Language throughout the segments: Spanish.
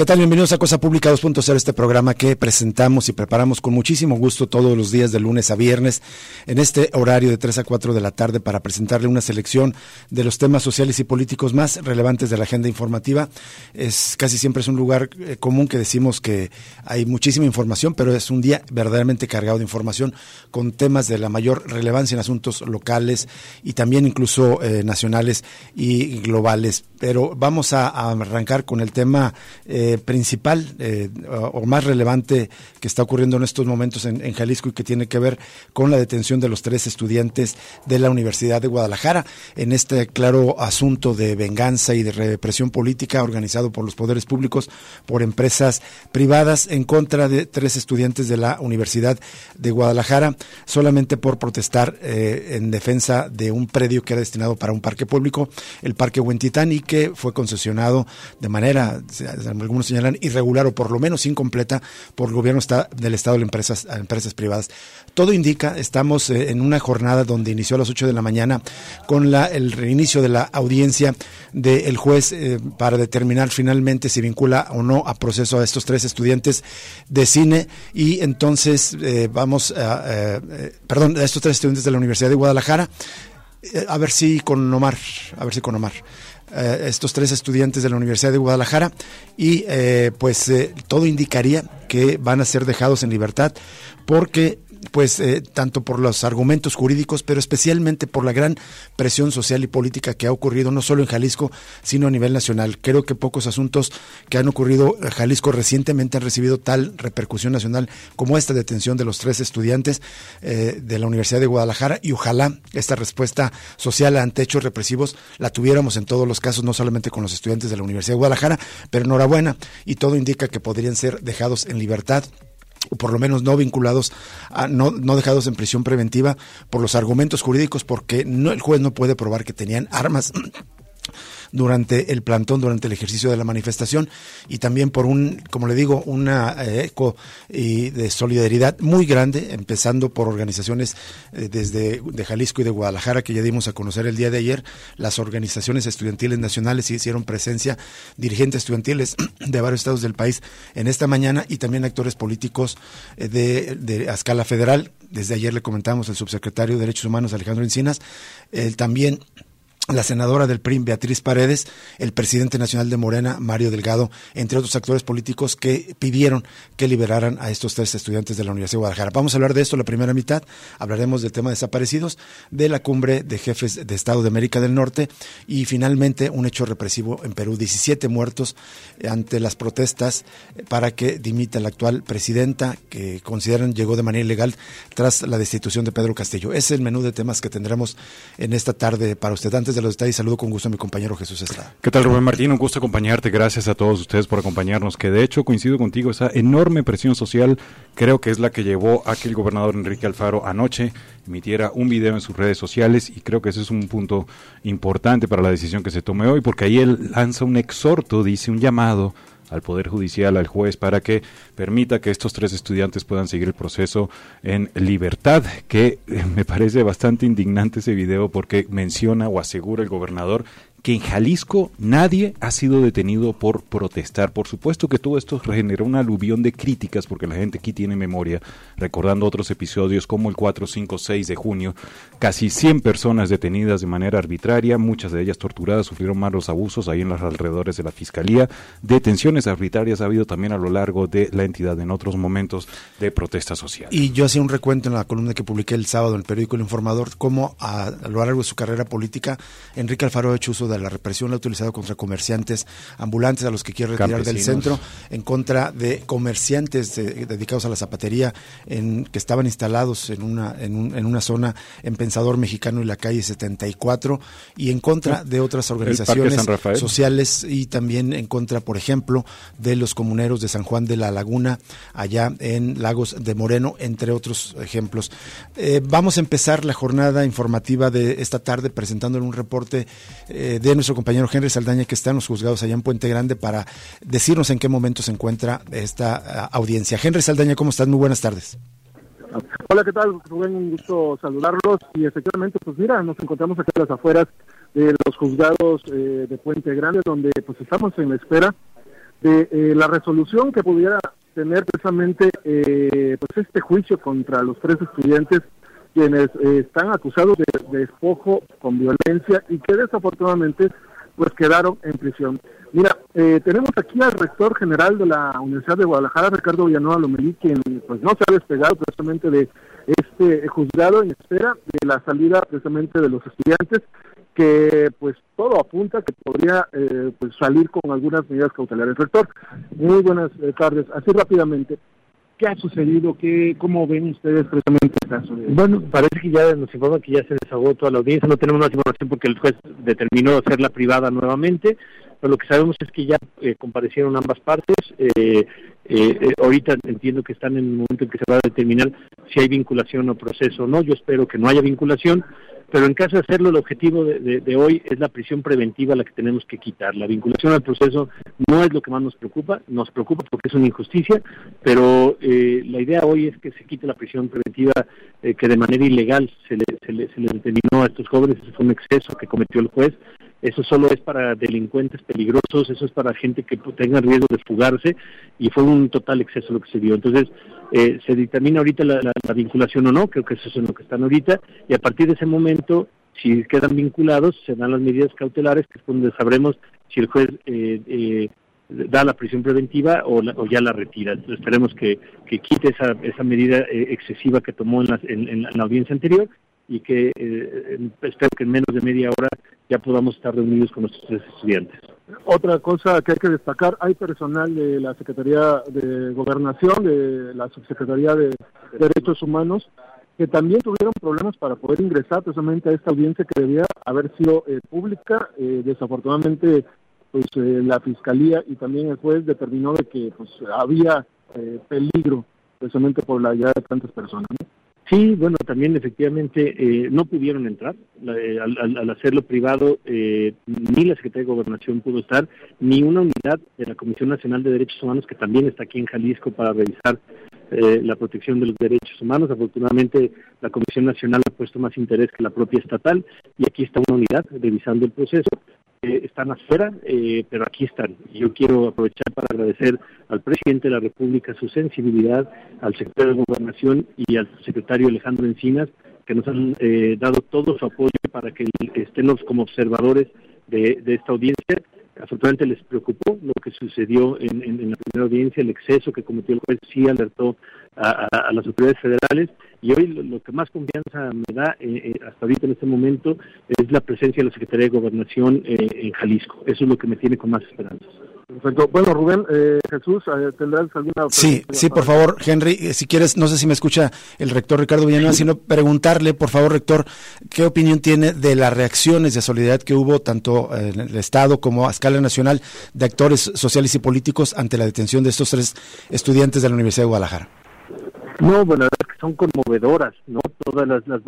¿Qué tal? Bienvenidos a Cosa Pública 2.0, este programa que presentamos y preparamos con muchísimo gusto todos los días de lunes a viernes en este horario de 3 a 4 de la tarde para presentarle una selección de los temas sociales y políticos más relevantes de la agenda informativa. Es casi siempre es un lugar eh, común que decimos que hay muchísima información, pero es un día verdaderamente cargado de información con temas de la mayor relevancia en asuntos locales y también incluso eh, nacionales y globales. Pero vamos a, arrancar con el tema eh, principal eh, o más relevante que está ocurriendo en estos momentos en, Jalisco y que tiene que ver con la detención de los tres estudiantes de la Universidad de Guadalajara en este claro asunto de venganza y de represión política organizado por los poderes públicos, por empresas privadas en contra de tres estudiantes de la Universidad de Guadalajara solamente por protestar eh, en defensa de un predio que era destinado para un parque público, el Parque Huentitán, y que fue concesionado de manera, algunos señalan irregular o por lo menos incompleta por el gobierno del Estado de empresas, a empresas privadas. Todo indica, estamos eh, en una jornada donde inició a las 8 de la mañana con la, el reinicio de la audiencia del juez eh, para determinar finalmente si vincula o no a proceso a estos tres estudiantes de cine y entonces eh, vamos a, perdón, a estos tres estudiantes de la Universidad de Guadalajara a ver si con Omar, a ver si con Omar. Eh, estos tres estudiantes de la Universidad de Guadalajara y eh, pues eh, todo indicaría que van a ser dejados en libertad porque pues eh, tanto por los argumentos jurídicos, pero especialmente por la gran presión social y política que ha ocurrido no solo en Jalisco, sino a nivel nacional. Creo que pocos asuntos que han ocurrido en Jalisco recientemente han recibido tal repercusión nacional como esta detención de los tres estudiantes eh, de la Universidad de Guadalajara y ojalá esta respuesta social ante hechos represivos la tuviéramos en todos los casos, no solamente con los estudiantes de la Universidad de Guadalajara, pero enhorabuena y todo indica que podrían ser dejados en libertad o por lo menos no vinculados, a, no, no dejados en prisión preventiva por los argumentos jurídicos, porque no, el juez no puede probar que tenían armas durante el plantón, durante el ejercicio de la manifestación y también por un, como le digo, una eh, eco y de solidaridad muy grande, empezando por organizaciones eh, desde de Jalisco y de Guadalajara que ya dimos a conocer el día de ayer, las organizaciones estudiantiles nacionales hicieron presencia, dirigentes estudiantiles de varios estados del país en esta mañana y también actores políticos eh, de, de a escala federal. Desde ayer le comentamos el subsecretario de Derechos Humanos Alejandro Encinas, él también la senadora del PRIM, Beatriz Paredes, el presidente nacional de Morena, Mario Delgado, entre otros actores políticos que pidieron que liberaran a estos tres estudiantes de la Universidad de Guadalajara. Vamos a hablar de esto la primera mitad, hablaremos del tema de desaparecidos, de la cumbre de jefes de Estado de América del Norte y finalmente un hecho represivo en Perú, 17 muertos ante las protestas para que dimita la actual presidenta que consideran llegó de manera ilegal tras la destitución de Pedro Castillo. Es el menú de temas que tendremos en esta tarde para usted. Antes los detalles, saludo con gusto a mi compañero Jesús Estrada. ¿Qué tal, Rubén Martín? Un gusto acompañarte. Gracias a todos ustedes por acompañarnos. Que de hecho coincido contigo, esa enorme presión social creo que es la que llevó a que el gobernador Enrique Alfaro anoche emitiera un video en sus redes sociales y creo que ese es un punto importante para la decisión que se tome hoy, porque ahí él lanza un exhorto, dice un llamado al Poder Judicial, al juez, para que permita que estos tres estudiantes puedan seguir el proceso en libertad, que eh, me parece bastante indignante ese video porque menciona o asegura el gobernador que en Jalisco nadie ha sido detenido por protestar. Por supuesto que todo esto generó una aluvión de críticas porque la gente aquí tiene memoria, recordando otros episodios como el 4, 5, 6 de junio, casi 100 personas detenidas de manera arbitraria, muchas de ellas torturadas, sufrieron malos abusos ahí en los alrededores de la Fiscalía. Detenciones arbitrarias ha habido también a lo largo de la entidad en otros momentos de protesta social. Y yo hacía un recuento en la columna que publiqué el sábado en el periódico El Informador, cómo a, a lo largo de su carrera política Enrique Alfaro ha hecho uso de la represión, la ha utilizado contra comerciantes ambulantes a los que quiere retirar del centro, en contra de comerciantes dedicados a la zapatería en, que estaban instalados en una, en, en una zona en Pensador Mexicano y la calle 74, y en contra de otras organizaciones sociales y también en contra, por ejemplo, de los comuneros de San Juan de la Laguna, allá en Lagos de Moreno, entre otros ejemplos. Eh, vamos a empezar la jornada informativa de esta tarde presentando un reporte eh, de nuestro compañero Henry Saldaña, que está en los juzgados allá en Puente Grande, para decirnos en qué momento se encuentra esta eh, audiencia. Henry Saldaña, ¿cómo estás? Muy buenas tardes. Hola, ¿qué tal? Rubén, un gusto saludarlos. Y efectivamente, pues mira, nos encontramos aquí a las afueras de los juzgados de Puente Grande, donde pues estamos en la espera de la resolución que pudiera tener precisamente eh, pues este juicio contra los tres estudiantes quienes eh, están acusados de, despojo con violencia y que desafortunadamente pues quedaron en prisión. Mira, eh, tenemos aquí al rector general de la Universidad de Guadalajara, Ricardo Villanueva Lomelí, quien pues no se ha despegado precisamente de este juzgado en espera de la salida precisamente de los estudiantes que pues todo apunta que podría eh, pues salir con algunas medidas cautelares. Rector, muy buenas eh, tardes. Así rápidamente, ¿qué ha sucedido? ¿Qué, ¿Cómo ven ustedes precisamente el caso? Bueno, parece que ya nos informa que ya se desahogó toda la audiencia, no tenemos más información porque el juez determinó hacerla privada nuevamente, pero lo que sabemos es que ya eh, comparecieron ambas partes. Eh, ahorita entiendo que están en el momento en que se va a determinar si hay vinculación o proceso o no. Yo espero que no haya vinculación, pero en caso de hacerlo, el objetivo de, hoy es la prisión preventiva la que tenemos que quitar. La vinculación al proceso no es lo que más nos preocupa, nos preocupa porque es una injusticia, pero eh, la idea hoy es que se quite la prisión preventiva eh, que de manera ilegal se le, se, le, se le determinó a estos jóvenes, fue un exceso que cometió el juez, eso solo es para delincuentes peligrosos, eso es para gente que tenga riesgo de fugarse y fue un total exceso lo que se dio. Entonces, eh, se determina ahorita la, vinculación o no, creo que eso es en lo que están ahorita, y a partir de ese momento, si quedan vinculados, se dan las medidas cautelares, que es donde sabremos si el juez eh, eh, da la prisión preventiva o, ya la retira. Entonces, esperemos que, quite esa, esa medida excesiva que tomó en la audiencia anterior y que eh, espero que en menos de media hora ya podamos estar reunidos con nuestros estudiantes. Otra cosa que hay que destacar, hay personal de la Secretaría de Gobernación, de la Subsecretaría de Derechos Humanos, que también tuvieron problemas para poder ingresar precisamente a esta audiencia que debía haber sido eh, pública. Eh, desafortunadamente, pues la Fiscalía y también el juez determinó de que pues había peligro precisamente por la llegada de tantas personas. Sí, bueno, también efectivamente eh, no pudieron entrar. Eh, al, hacerlo privado, eh, ni la Secretaría de Gobernación pudo estar, ni una unidad de la Comisión Nacional de Derechos Humanos, que también está aquí en Jalisco para revisar la protección de los derechos humanos. Afortunadamente, la Comisión Nacional ha puesto más interés que la propia estatal, y aquí está una unidad revisando el proceso. Eh, están afuera, eh, pero aquí están. Yo quiero aprovechar para agradecer al presidente de la República su sensibilidad, al secretario de Gobernación y al secretario Alejandro Encinas, que nos han eh, dado todo su apoyo para que estemos como observadores de, esta audiencia. Afortunadamente les preocupó lo que sucedió en, la primera audiencia, el exceso que cometió el juez, sí alertó a las autoridades federales y hoy lo, que más confianza me da eh, eh, hasta ahorita en este momento es la presencia de la Secretaría de Gobernación eh, en Jalisco. Eso es lo que me tiene con más esperanzas. Perfecto. Bueno, Rubén, Jesús, ¿tendrás alguna Sí, sí, por favor, Henry, si quieres, no sé si me escucha el rector Ricardo Villanueva, sino preguntarle, por favor, rector, ¿qué opinión tiene de las reacciones de solidaridad que hubo tanto en el Estado como a escala nacional de actores sociales y políticos ante la detención de estos tres estudiantes de la Universidad de Guadalajara? No, bueno, es que son conmovedoras, ¿no? Todas las, las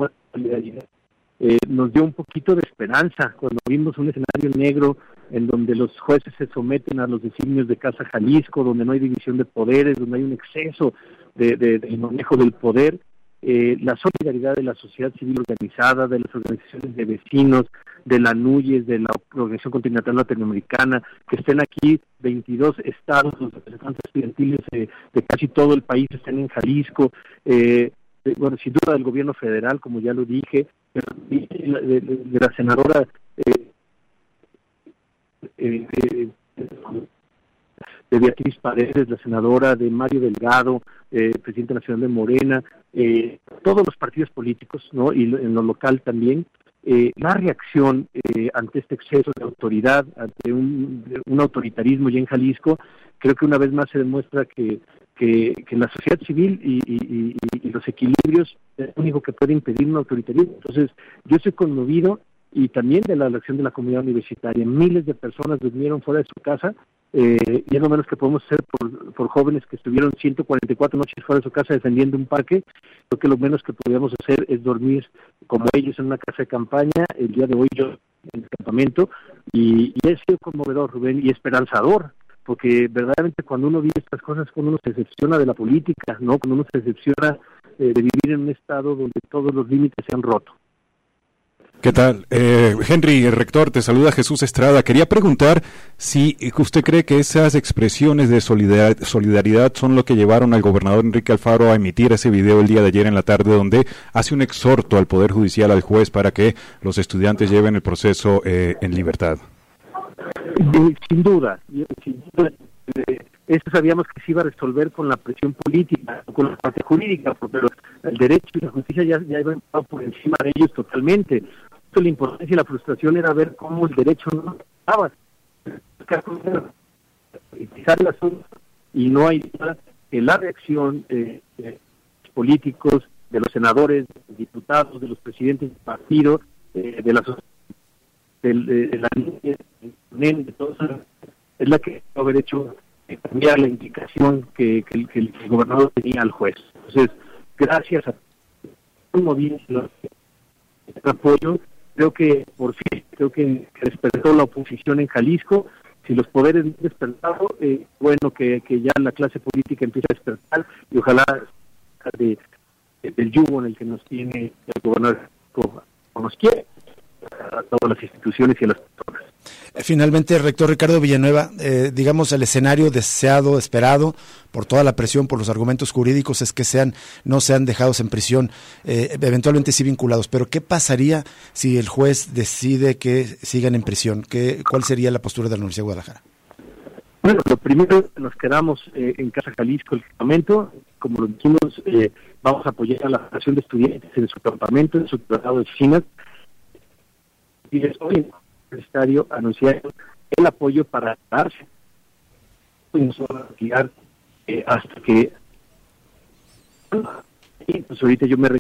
eh, nos dio un poquito de esperanza cuando vimos un escenario negro en donde los jueces se someten a los designios de Casa Jalisco, donde no hay división de poderes, donde hay un exceso de, de manejo del poder eh, la solidaridad de la sociedad civil organizada, de las organizaciones de vecinos, de la NUYES, de la Organización Continental Latinoamericana, que estén aquí 22 estados, los representantes estudiantiles de, casi todo el país estén en Jalisco, eh, bueno, sin duda del gobierno federal, como ya lo dije, de, la senadora eh, eh de Beatriz Paredes, la senadora, de Mario Delgado, eh, presidente nacional de Morena, eh, todos los partidos políticos, ¿no? Y en lo local también, eh, la reacción eh, ante este exceso de autoridad, ante un, autoritarismo ya en Jalisco, creo que una vez más se demuestra que, que, la sociedad civil y, los equilibrios es lo único que puede impedir un autoritarismo. Entonces, yo estoy conmovido y también de la elección de la comunidad universitaria. Miles de personas durmieron fuera de su casa eh, y es lo menos que podemos hacer por, jóvenes que estuvieron 144 noches fuera de su casa defendiendo un parque. Creo que lo menos que podríamos hacer es dormir como ellos en una casa de campaña. El día de hoy yo en el campamento y, y es sido conmovedor, Rubén, y esperanzador, porque verdaderamente cuando uno vive estas cosas, cuando uno se decepciona de la política, no, cuando uno se decepciona eh, de vivir en un estado donde todos los límites se han roto. ¿Qué tal? Eh, Henry, rector, te saluda Jesús Estrada. Quería preguntar si usted cree que esas expresiones de solidaridad son lo que llevaron al gobernador Enrique Alfaro a emitir ese video el día de ayer en la tarde donde hace un exhorto al Poder Judicial, al juez, para que los estudiantes lleven el proceso eh, en libertad. Sin duda, sin eh, eso sabíamos que se iba a resolver con la presión política, con la parte jurídica, pero el derecho y la justicia ya iban por encima de ellos totalmente la importancia y la frustración era ver cómo el derecho no estaba y no hay que la reacción eh, de los políticos, de los senadores, de los diputados, de los presidentes del partido, eh, de, la de, la de todos, es la que haber hecho cambiar la indicación que, que, el, gobernador tenía al juez. Entonces, gracias a un movimiento, apoyo, creo que por fin, creo que, despertó la oposición en Jalisco. Si los poderes han despertado, eh, bueno que, que ya la clase política empiece a despertar y ojalá de, del yugo en el que nos tiene el gobernador nos quiere a todas las instituciones y a las personas. Finalmente, rector Ricardo Villanueva, eh, digamos, el escenario deseado, esperado, por toda la presión, por los argumentos jurídicos, es que sean, no sean dejados en prisión, eh, eventualmente sí vinculados. Pero, ¿qué pasaría si el juez decide que sigan en prisión? ¿Qué, ¿Cuál sería la postura de la Universidad de Guadalajara? Bueno, lo primero, nos quedamos eh, en Casa Jalisco, el campamento. Como lo dijimos, vamos a apoyar a la Asociación de Estudiantes en su campamento, en su tratado de oficinas. Y hoy necesario anunciar el apoyo para darse. Eh, hasta que pues ahorita yo me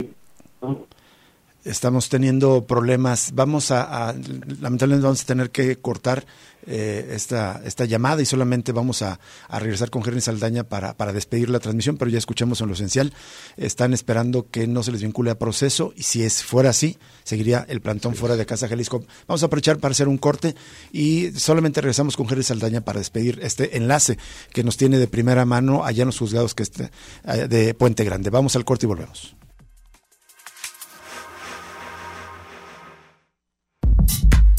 estamos teniendo problemas. Vamos a, lamentablemente vamos a tener que cortar eh, esta, esta llamada y solamente vamos a, regresar con Jeremy Saldaña para, para despedir la transmisión, pero ya escuchamos en lo esencial. Están esperando que no se les vincule a proceso y si es fuera así, seguiría el plantón fuera de Casa Jalisco. Vamos a aprovechar para hacer un corte y solamente regresamos con Jeremy Saldaña para despedir este enlace que nos tiene de primera mano allá en los juzgados que este, de Puente Grande. Vamos al corte y volvemos.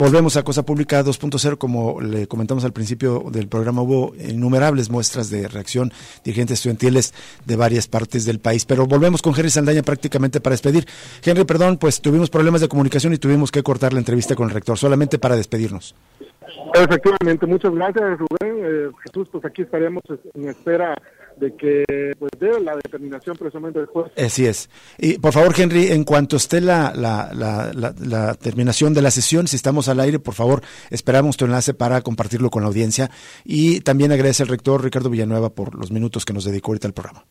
Volvemos a Cosa Pública 2.0, como le comentamos al principio del programa, hubo innumerables muestras de reacción, dirigentes estudiantiles de varias partes del país, pero volvemos con Henry Saldaña prácticamente para despedir. Henry, perdón, pues tuvimos problemas de comunicación y tuvimos que cortar la entrevista con el rector, solamente para despedirnos. Efectivamente, muchas gracias Rubén. Eh, Jesús, pues aquí estaremos en espera de que pues dé la determinación precisamente del juez. Así es. Y por favor, Henry, en cuanto esté la, la, la, la, terminación de la sesión, si estamos al aire, por favor, esperamos tu enlace para compartirlo con la audiencia. Y también agradece al rector Ricardo Villanueva por los minutos que nos dedicó ahorita al programa.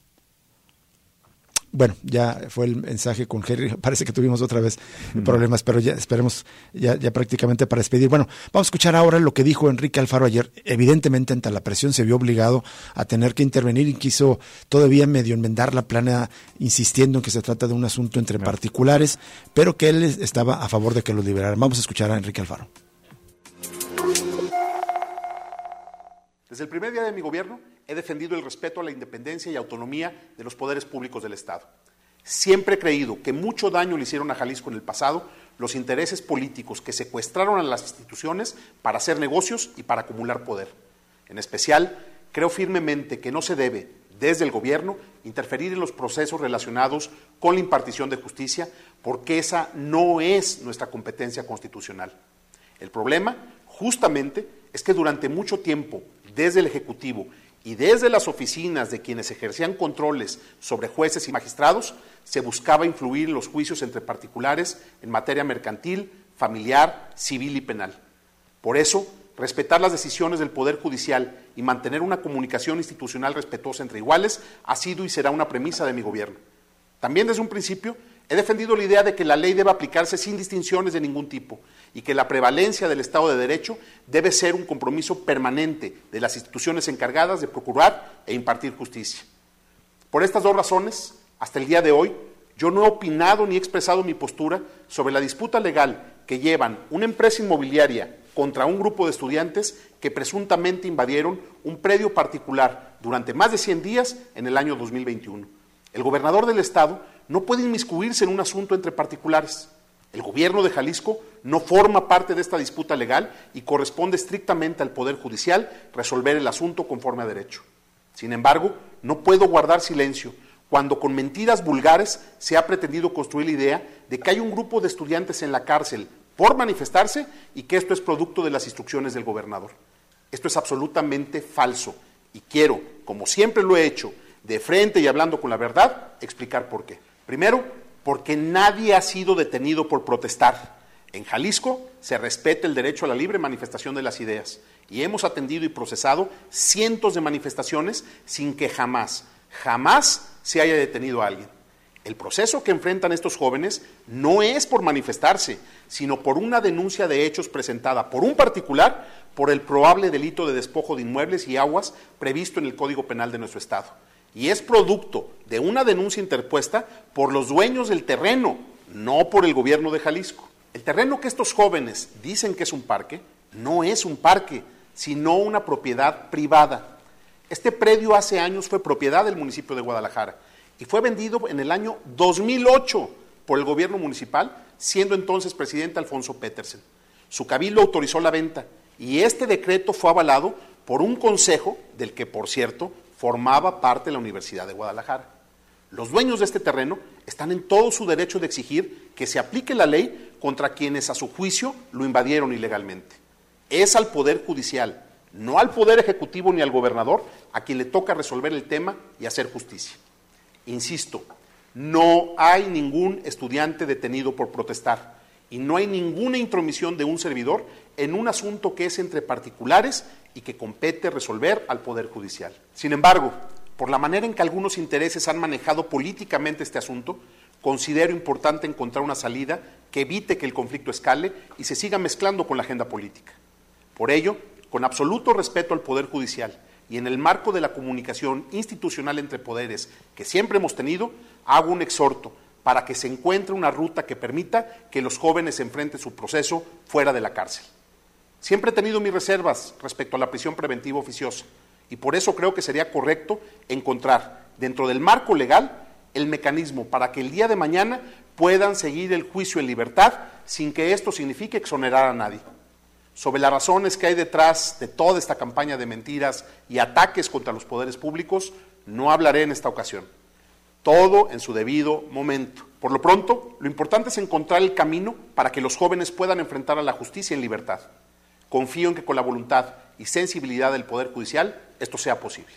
Bueno, ya fue el mensaje con Henry. Parece que tuvimos otra vez problemas, pero ya esperemos ya, ya prácticamente para despedir. Bueno, vamos a escuchar ahora lo que dijo Enrique Alfaro ayer. Evidentemente, ante la presión, se vio obligado a tener que intervenir y quiso todavía medio enmendar la plana, insistiendo en que se trata de un asunto entre particulares, pero que él estaba a favor de que lo liberaran. Vamos a escuchar a Enrique Alfaro. Desde el primer día de mi gobierno he defendido el respeto a la independencia y autonomía de los poderes públicos del Estado. Siempre he creído que mucho daño le hicieron a Jalisco en el pasado los intereses políticos que secuestraron a las instituciones para hacer negocios y para acumular poder. En especial, creo firmemente que no se debe, desde el gobierno, interferir en los procesos relacionados con la impartición de justicia, porque esa no es nuestra competencia constitucional. El problema, justamente, es que durante mucho tiempo, desde el Ejecutivo y desde las oficinas de quienes ejercían controles sobre jueces y magistrados, se buscaba influir en los juicios entre particulares en materia mercantil, familiar, civil y penal. Por eso, respetar las decisiones del Poder Judicial y mantener una comunicación institucional respetuosa entre iguales ha sido y será una premisa de mi gobierno. También desde un principio he defendido la idea de que la ley debe aplicarse sin distinciones de ningún tipo y que la prevalencia del Estado de Derecho debe ser un compromiso permanente de las instituciones encargadas de procurar e impartir justicia. Por estas dos razones, hasta el día de hoy, yo no he opinado ni expresado mi postura sobre la disputa legal que llevan una empresa inmobiliaria contra un grupo de estudiantes que presuntamente invadieron un predio particular durante más de 100 días en el año 2021. El gobernador del estado no puede inmiscuirse en un asunto entre particulares. El gobierno de Jalisco no forma parte de esta disputa legal y corresponde estrictamente al Poder Judicial resolver el asunto conforme a derecho. Sin embargo, no puedo guardar silencio cuando con mentiras vulgares se ha pretendido construir la idea de que hay un grupo de estudiantes en la cárcel por manifestarse y que esto es producto de las instrucciones del gobernador. Esto es absolutamente falso y quiero, como siempre lo he hecho, de frente y hablando con la verdad, explicar por qué. Primero, porque nadie ha sido detenido por protestar. En Jalisco se respeta el derecho a la libre manifestación de las ideas y hemos atendido y procesado cientos de manifestaciones sin que jamás, jamás se haya detenido a alguien. El proceso que enfrentan estos jóvenes no es por manifestarse, sino por una denuncia de hechos presentada por un particular por el probable delito de despojo de inmuebles y aguas previsto en el Código Penal de nuestro Estado. Y es producto de una denuncia interpuesta por los dueños del terreno, no por el gobierno de Jalisco. El terreno que estos jóvenes dicen que es un parque, no es un parque, sino una propiedad privada. Este predio hace años fue propiedad del municipio de Guadalajara y fue vendido en el año 2008 por el gobierno municipal, siendo entonces presidente Alfonso Petersen. Su cabildo autorizó la venta y este decreto fue avalado por un consejo del que, por cierto, formaba parte de la Universidad de Guadalajara. Los dueños de este terreno están en todo su derecho de exigir que se aplique la ley contra quienes a su juicio lo invadieron ilegalmente. Es al Poder Judicial, no al Poder Ejecutivo ni al gobernador, a quien le toca resolver el tema y hacer justicia. Insisto, no hay ningún estudiante detenido por protestar y no hay ninguna intromisión de un servidor en un asunto que es entre particulares y que compete resolver al Poder Judicial. Sin embargo, por la manera en que algunos intereses han manejado políticamente este asunto, considero importante encontrar una salida que evite que el conflicto escale y se siga mezclando con la agenda política. Por ello, con absoluto respeto al Poder Judicial y en el marco de la comunicación institucional entre poderes que siempre hemos tenido, hago un exhorto para que se encuentre una ruta que permita que los jóvenes enfrenten su proceso fuera de la cárcel. Siempre he tenido mis reservas respecto a la prisión preventiva oficiosa y por eso creo que sería correcto encontrar dentro del marco legal el mecanismo para que el día de mañana puedan seguir el juicio en libertad sin que esto signifique exonerar a nadie sobre las razones que hay detrás de toda esta campaña de mentiras y ataques contra los poderes públicos, no hablaré en esta ocasión. Todo en su debido momento. Por lo pronto, lo importante es encontrar el camino para que los jóvenes puedan enfrentar a la justicia en libertad. Confío en que con la voluntad y sensibilidad del Poder Judicial esto sea posible.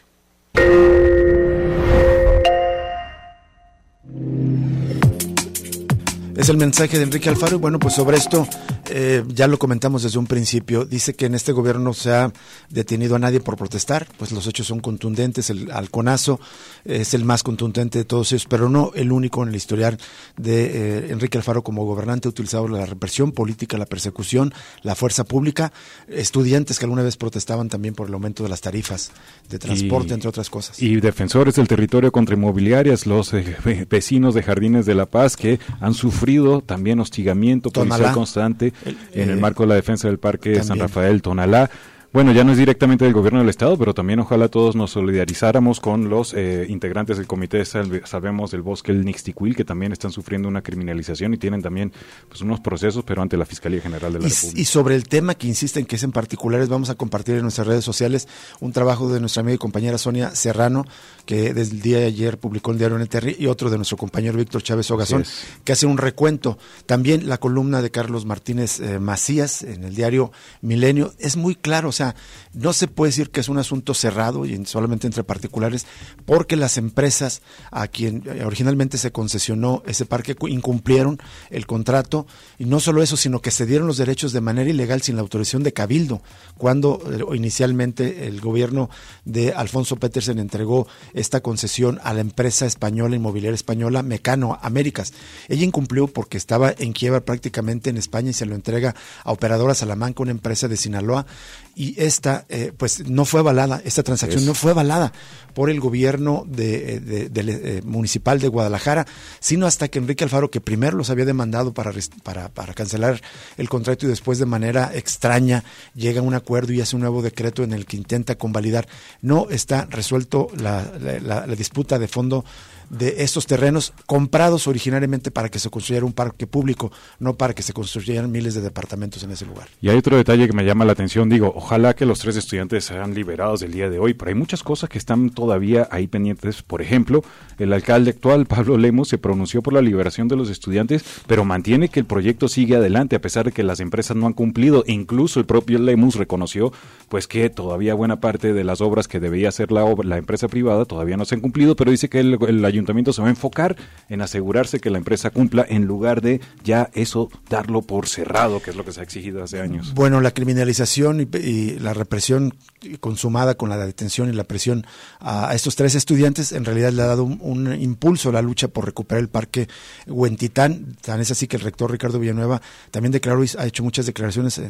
Es el mensaje de Enrique Alfaro y bueno, pues sobre esto eh, ya lo comentamos desde un principio, dice que en este gobierno no se ha detenido a nadie por protestar, pues los hechos son contundentes, el halconazo es el más contundente de todos ellos, pero no el único en el historial de eh, Enrique Alfaro como gobernante, ha utilizado la represión política, la persecución, la fuerza pública, estudiantes que alguna vez protestaban también por el aumento de las tarifas de transporte, entre otras cosas. Y defensores del territorio contra inmobiliarias, los eh, vecinos de Jardines de la Paz que han sufrido también hostigamiento policial constante en el eh, marco de la defensa del Parque San Rafael Tonalá. Bueno, ya no es directamente del gobierno del Estado, pero también ojalá todos nos solidarizáramos con los eh, integrantes del Comité Sabemos del Bosque, el Nixtiquil, que también están sufriendo una criminalización y tienen también pues, unos procesos, pero ante la Fiscalía General de la República. Y sobre el tema que insisten que es en particulares, vamos a compartir en nuestras redes sociales un trabajo de nuestra amiga y compañera Sonia Serrano, que desde el día de ayer publicó el diario NTR, y otro de nuestro compañero Víctor Chávez Ogazón, que hace un recuento. También la columna de Carlos Martínez eh, Macías en el diario Milenio es muy claro, o sea, esa no se puede decir que es un asunto cerrado y solamente entre particulares, porque las empresas a quien originalmente se concesionó ese parque incumplieron el contrato y no solo eso, sino que se dieron los derechos de manera ilegal sin la autorización de Cabildo, cuando eh, inicialmente el gobierno de Alfonso Petersen entregó esta concesión a la empresa española inmobiliaria española Mecano Américas. Ella incumplió porque estaba en quiebra prácticamente en España y se lo entrega a Operadora Salamanca, una empresa de Sinaloa, y esta eh, pues no fue avalada, esta transacción no fue avalada por el gobierno de, eh, eh, municipal de Guadalajara, sino hasta que Enrique Alfaro, que primero los había demandado para, para, para cancelar el contrato y después de manera extraña llega a un acuerdo y hace un nuevo decreto en el que intenta convalidar. No está resuelto la, la disputa de fondo de estos terrenos comprados originariamente para que se construyera un parque público, no para que se construyeran miles de departamentos en ese lugar. Y hay otro detalle que me llama la atención, digo, ojalá que los tres estudiantes sean liberados del día de hoy, pero hay muchas cosas que están todavía ahí pendientes. Por ejemplo, el alcalde actual, Pablo Lemos, se pronunció por la liberación de los estudiantes, pero mantiene que el proyecto sigue adelante a pesar de que las empresas no han cumplido. Incluso el propio Lemos reconoció pues que todavía buena parte de las obras que debía hacer la, la empresa privada todavía no se han cumplido, pero dice que el, el ayuntamiento se va a enfocar en asegurarse que la empresa cumpla en lugar de ya eso darlo por cerrado, que es lo que se ha exigido hace años. Bueno, la criminalización y, la represión consumada con la detención y la presión a, estos tres estudiantes en realidad le ha dado un, impulso a la lucha por recuperar el parque Huentitán. Tan es así que el rector Ricardo Villanueva también declaró y ha hecho muchas declaraciones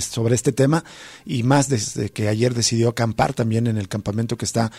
sobre este tema y más desde que ayer decidió acampar también en el campamento que está,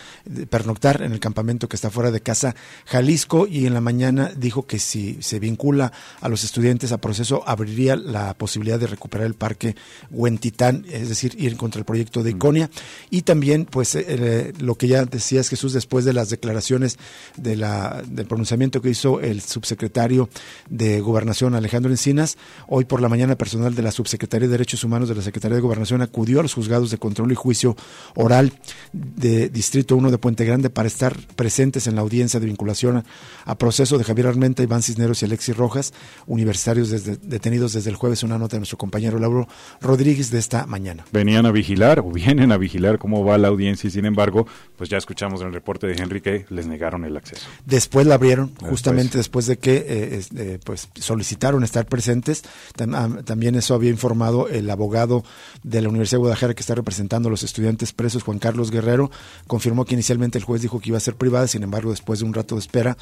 pernoctar en el campamento que está fuera de casa Jalisco y en la mañana dijo que si se vincula a los estudiantes a proceso abriría la posibilidad de recuperar el parque Huentitán, es decir, ir contra el proyecto de Iconia. Y también pues eh, eh, lo que ya decías Jesús después de las declaraciones de la, del pronunciamiento que hizo el subsecretario de Gobernación Alejandro Encinas, hoy por la mañana personal de la subsecretaría de Derechos Humanos de la Secretaría de Gobernación acudió a los juzgados de control y juicio oral de Distrito 1 de Puente Grande para estar presentes en la audiencia de vinculación a, proceso de Javier Armenta, Iván Cisneros y Alexis Rojas, universitarios detenidos desde el jueves, una nota de nuestro compañero Lauro Rodríguez de esta mañana. Venían a vigilar o vienen a vigilar cómo va la audiencia y sin embargo, pues ya escuchamos en el reporte de Henry que les negaron el acceso. Después la abrieron, justamente después, de que eh, eh, pues solicitaron estar presentes. Ah, también eso había informado el abogado de la Universidad de Guadalajara que está representando a los estudiantes presos, Juan Carlos Guerrero, confirmó que inicialmente el juez dijo que iba a ser privada, sin embargo, después de un rato de espera,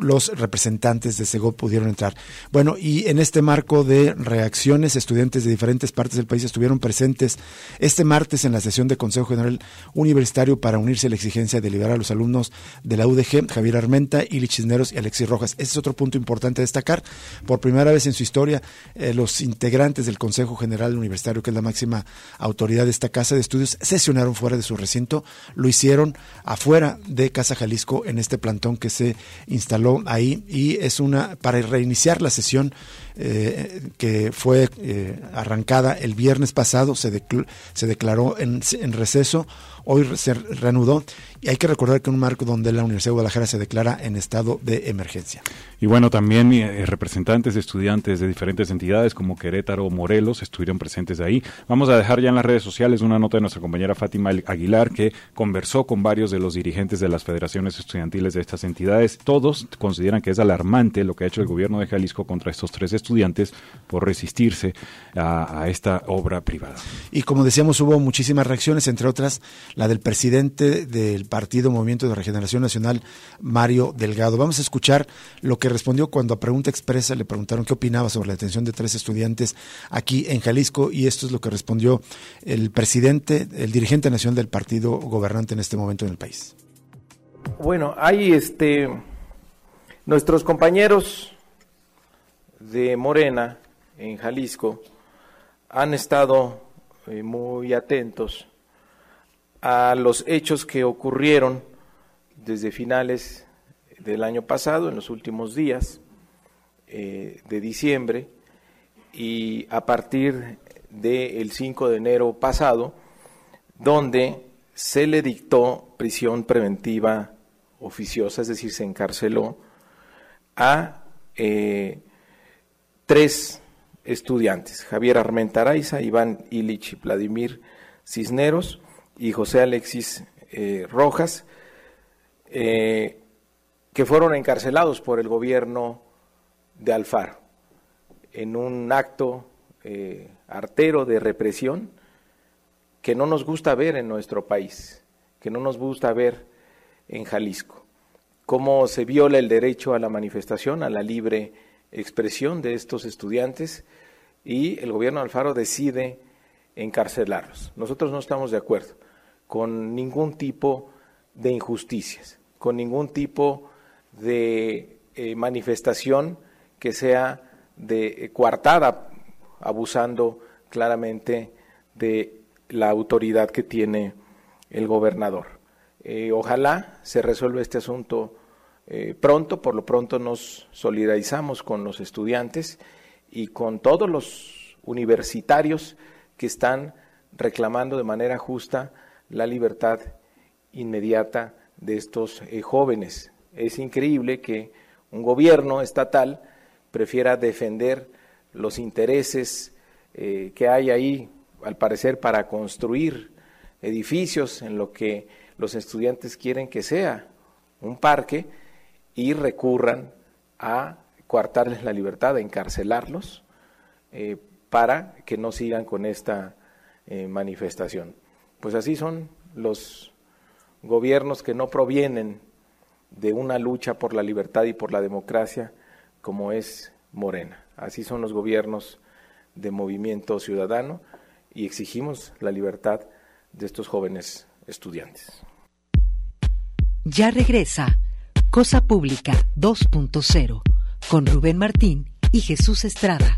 los representantes de SEGO pudieron entrar. Bueno, y en este marco de reacciones, estudiantes de diferentes partes del país estuvieron presentes este martes en la sesión de Consejo General Universitario para unirse a la exigencia de liberar a los alumnos de la UDG, Javier Armenta, Ili Chisneros y Alexis Rojas. Ese es otro punto importante a destacar. Por primera vez en su historia, eh, los integrantes del Consejo General Universitario, que es la máxima autoridad de esta casa de estudios, sesionaron fuera de su recinto, lo hicieron afuera de Casa Jalisco este plantón que se instaló ahí y es una para reiniciar la sesión eh, que fue eh, arrancada el viernes pasado, se, se declaró en, en receso hoy se reanudó y hay que recordar que un marco donde la Universidad de Guadalajara se declara en estado de emergencia. Y bueno, también eh, representantes de estudiantes de diferentes entidades como Querétaro o Morelos estuvieron presentes ahí. Vamos a dejar ya en las redes sociales una nota de nuestra compañera Fátima Aguilar que conversó con varios de los dirigentes de las federaciones estudiantiles de estas entidades. Todos consideran que es alarmante lo que ha hecho el gobierno de Jalisco contra estos tres estudiantes por resistirse a, a esta obra privada. Y como decíamos, hubo muchísimas reacciones, entre otras la del presidente del Partido Movimiento de Regeneración Nacional, Mario Delgado. Vamos a escuchar lo que respondió cuando a pregunta expresa le preguntaron qué opinaba sobre la detención de tres estudiantes aquí en Jalisco y esto es lo que respondió el presidente, el dirigente nacional del partido gobernante en este momento en el país. Bueno, hay este nuestros compañeros de Morena en Jalisco han estado eh, muy atentos a los hechos que ocurrieron desde finales del año pasado, en los últimos días eh, de diciembre, y a partir del 5 de enero pasado, donde se le dictó prisión preventiva oficiosa, es decir, se encarceló a eh, tres estudiantes, Javier Armentaraiza, Iván Ilich Vladimir Cisneros y José Alexis eh, Rojas, eh, que fueron encarcelados por el gobierno de Alfaro en un acto eh, artero de represión que no nos gusta ver en nuestro país, que no nos gusta ver en Jalisco. Cómo se viola el derecho a la manifestación, a la libre expresión de estos estudiantes y el gobierno de Alfaro decide encarcelarlos. Nosotros no estamos de acuerdo con ningún tipo de injusticias, con ningún tipo de eh, manifestación que sea de eh, coartada, abusando claramente de la autoridad que tiene el gobernador. Eh, ojalá se resuelva este asunto pronto, por lo pronto nos solidarizamos con los estudiantes y con todos los universitarios que están reclamando de manera justa la libertad inmediata de estos eh, jóvenes. Es increíble que un gobierno estatal prefiera defender los intereses eh, que hay ahí, al parecer, para construir edificios en lo que los estudiantes quieren que sea un parque y recurran a coartarles la libertad, a encarcelarlos, eh, para que no sigan con esta manifestación pues así son los gobiernos que no provienen de una lucha por la libertad y por la democracia como es Morena. Así son los gobiernos de movimiento ciudadano y exigimos la libertad de estos jóvenes estudiantes. Ya regresa Cosa Pública 2.0 con Rubén Martín y Jesús Estrada.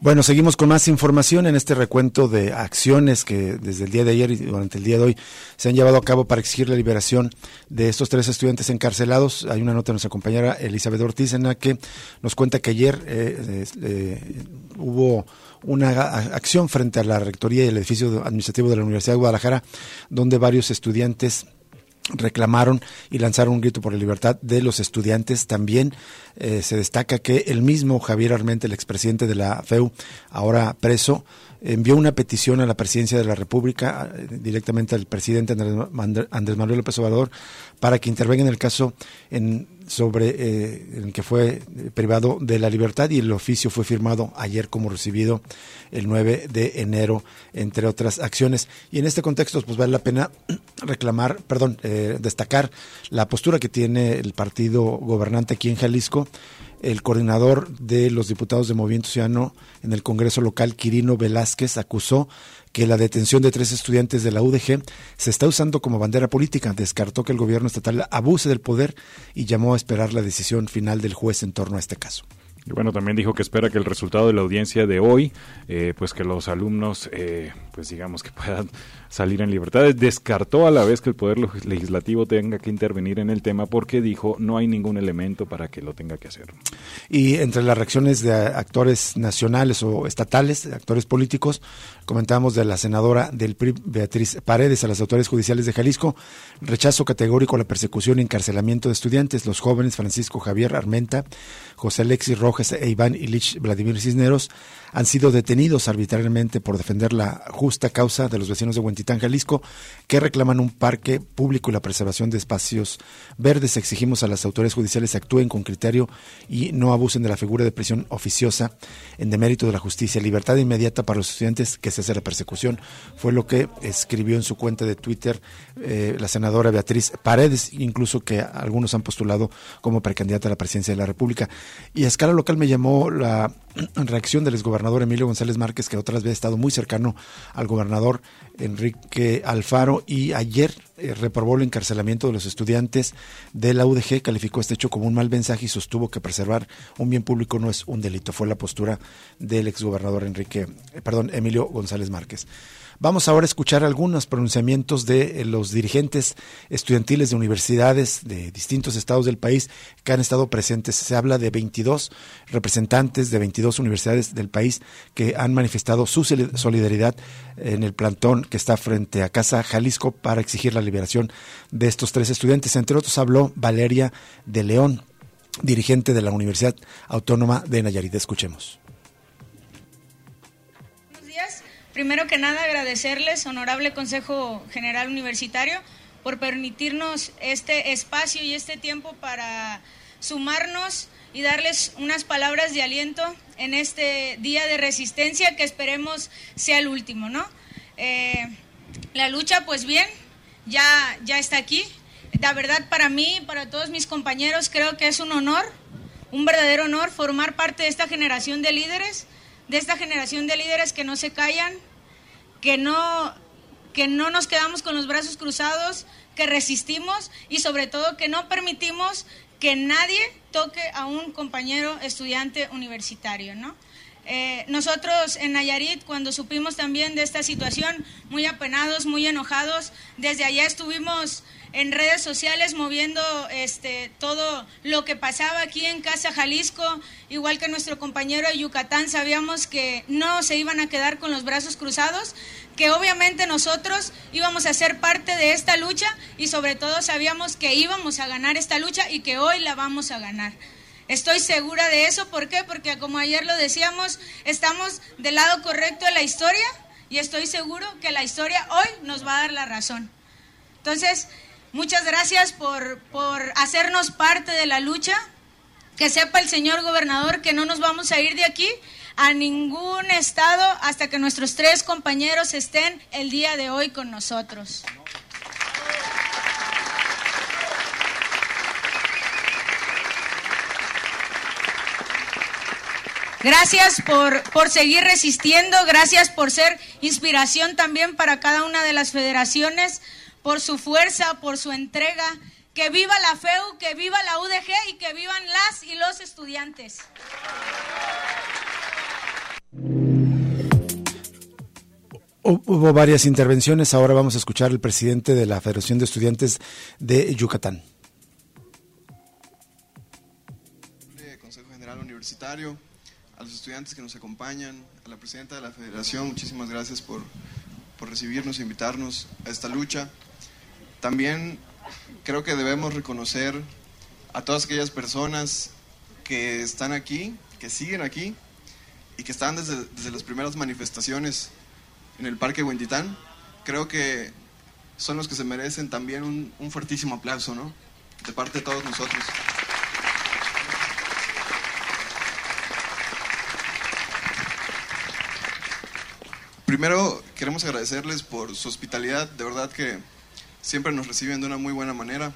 Bueno, seguimos con más información en este recuento de acciones que desde el día de ayer y durante el día de hoy se han llevado a cabo para exigir la liberación de estos tres estudiantes encarcelados. Hay una nota de nuestra compañera Elizabeth Ortiz en la que nos cuenta que ayer eh, eh, hubo una acción frente a la rectoría y el edificio administrativo de la Universidad de Guadalajara, donde varios estudiantes reclamaron y lanzaron un grito por la libertad de los estudiantes. También eh, se destaca que el mismo Javier Armente, el expresidente de la FEU, ahora preso, envió una petición a la presidencia de la República, eh, directamente al presidente Andrés Manuel López Obrador, para que intervenga en el caso en sobre eh, el que fue privado de la libertad y el oficio fue firmado ayer como recibido el 9 de enero, entre otras acciones. Y en este contexto, pues vale la pena reclamar, perdón, eh, destacar la postura que tiene el partido gobernante aquí en Jalisco. El coordinador de los diputados de Movimiento Ciudadano en el Congreso local, Quirino Velázquez, acusó que la detención de tres estudiantes de la UDG se está usando como bandera política. Descartó que el gobierno estatal abuse del poder y llamó a esperar la decisión final del juez en torno a este caso. Y bueno, también dijo que espera que el resultado de la audiencia de hoy, eh, pues que los alumnos, eh, pues digamos que puedan salir en libertad. Descartó a la vez que el Poder Legislativo tenga que intervenir en el tema porque dijo no hay ningún elemento para que lo tenga que hacer. Y entre las reacciones de actores nacionales o estatales, actores políticos, comentamos de la senadora del PRI, Beatriz Paredes, a las autoridades judiciales de Jalisco, rechazo categórico a la persecución y encarcelamiento de estudiantes, los jóvenes Francisco Javier Armenta, José Alexis Rojas, Rojas e Iván Ilich Vladimir Cisneros han sido detenidos arbitrariamente por defender la justa causa de los vecinos de Huentitán, Jalisco, que reclaman un parque público y la preservación de espacios verdes. Exigimos a las autoridades judiciales que actúen con criterio y no abusen de la figura de prisión oficiosa en demérito de la justicia. Libertad inmediata para los estudiantes que se hace la persecución. Fue lo que escribió en su cuenta de Twitter eh, la senadora Beatriz Paredes, incluso que algunos han postulado como precandidata a la presidencia de la República. Y a escala local me llamó la reacción del exgobernador Emilio González Márquez, que otras veces ha estado muy cercano al gobernador Enrique Alfaro y ayer eh, reprobó el encarcelamiento de los estudiantes de la UDG, calificó este hecho como un mal mensaje y sostuvo que preservar un bien público no es un delito. Fue la postura del exgobernador Enrique, eh, perdón, Emilio González Márquez. Vamos ahora a escuchar algunos pronunciamientos de eh, los dirigentes estudiantiles de universidades de distintos estados del país que han estado presentes. Se habla de 22 representantes de 22 universidades del país que han manifestado su solidaridad en el plantón que está frente a Casa Jalisco para exigir la liberación de estos tres estudiantes. Entre otros habló Valeria de León, dirigente de la Universidad Autónoma de Nayarit. Escuchemos. Primero que nada, agradecerles, honorable Consejo General Universitario, por permitirnos este espacio y este tiempo para sumarnos y darles unas palabras de aliento en este día de resistencia que esperemos sea el último, ¿no? Eh, la lucha, pues bien, ya, ya está aquí. La verdad, para mí, para todos mis compañeros, creo que es un honor, un verdadero honor formar parte de esta generación de líderes, de esta generación de líderes que no se callan, que no, que no nos quedamos con los brazos cruzados, que resistimos y sobre todo que no permitimos que nadie toque a un compañero estudiante universitario, ¿no? Eh, nosotros en Nayarit, cuando supimos también de esta situación, muy apenados, muy enojados, desde allá estuvimos en redes sociales moviendo este, todo lo que pasaba aquí en Casa Jalisco, igual que nuestro compañero de Yucatán, sabíamos que no se iban a quedar con los brazos cruzados, que obviamente nosotros íbamos a ser parte de esta lucha y sobre todo sabíamos que íbamos a ganar esta lucha y que hoy la vamos a ganar. Estoy segura de eso, ¿por qué? Porque como ayer lo decíamos, estamos del lado correcto de la historia y estoy seguro que la historia hoy nos va a dar la razón. Entonces, Muchas gracias por, por hacernos parte de la lucha. Que sepa el señor gobernador que no nos vamos a ir de aquí a ningún estado hasta que nuestros tres compañeros estén el día de hoy con nosotros. Gracias por, por, seguir resistiendo, gracias por ser inspiración también para cada una de las federaciones por su fuerza, por su entrega. Que viva la FEU, que viva la UDG y que vivan las y los estudiantes. Hubo varias intervenciones, ahora vamos a escuchar al presidente de la Federación de Estudiantes de Yucatán. Consejo General Universitario, a los estudiantes que nos acompañan, a la presidenta de la Federación, muchísimas gracias por, por recibirnos e invitarnos a esta lucha. También creo que debemos reconocer a todas aquellas personas que están aquí, que siguen aquí y que están desde, las primeras manifestaciones en el Parque Huentitán. Creo que son los que se merecen también un, un fuertísimo aplauso, ¿no? De parte de todos nosotros. Primero queremos agradecerles por su hospitalidad, de verdad que siempre nos reciben de una muy buena manera.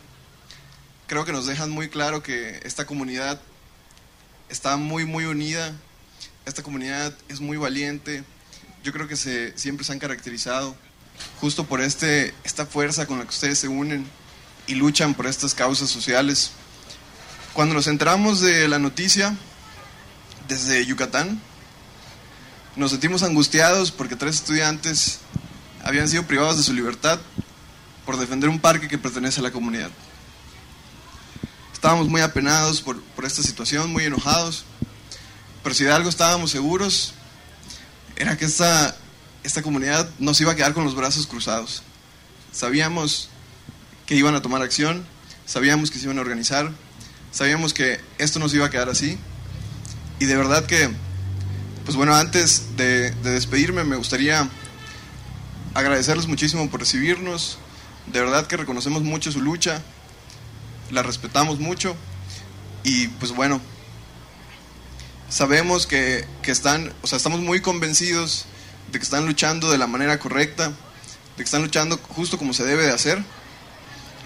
Creo que nos dejan muy claro que esta comunidad está muy, muy unida, esta comunidad es muy valiente, yo creo que se, siempre se han caracterizado justo por este, esta fuerza con la que ustedes se unen y luchan por estas causas sociales. Cuando nos enteramos de la noticia desde Yucatán, nos sentimos angustiados porque tres estudiantes habían sido privados de su libertad por defender un parque que pertenece a la comunidad. Estábamos muy apenados por, por esta situación, muy enojados, pero si de algo estábamos seguros, era que esta, esta comunidad no se iba a quedar con los brazos cruzados. Sabíamos que iban a tomar acción, sabíamos que se iban a organizar, sabíamos que esto no se iba a quedar así Y de verdad que, pues bueno, antes de, de despedirme me gustaría agradecerles muchísimo por recibirnos. De verdad que reconocemos mucho su lucha, la respetamos mucho y pues bueno, sabemos que, que, están, o sea, estamos muy convencidos de que están luchando de la manera correcta, de que están luchando justo como se debe de hacer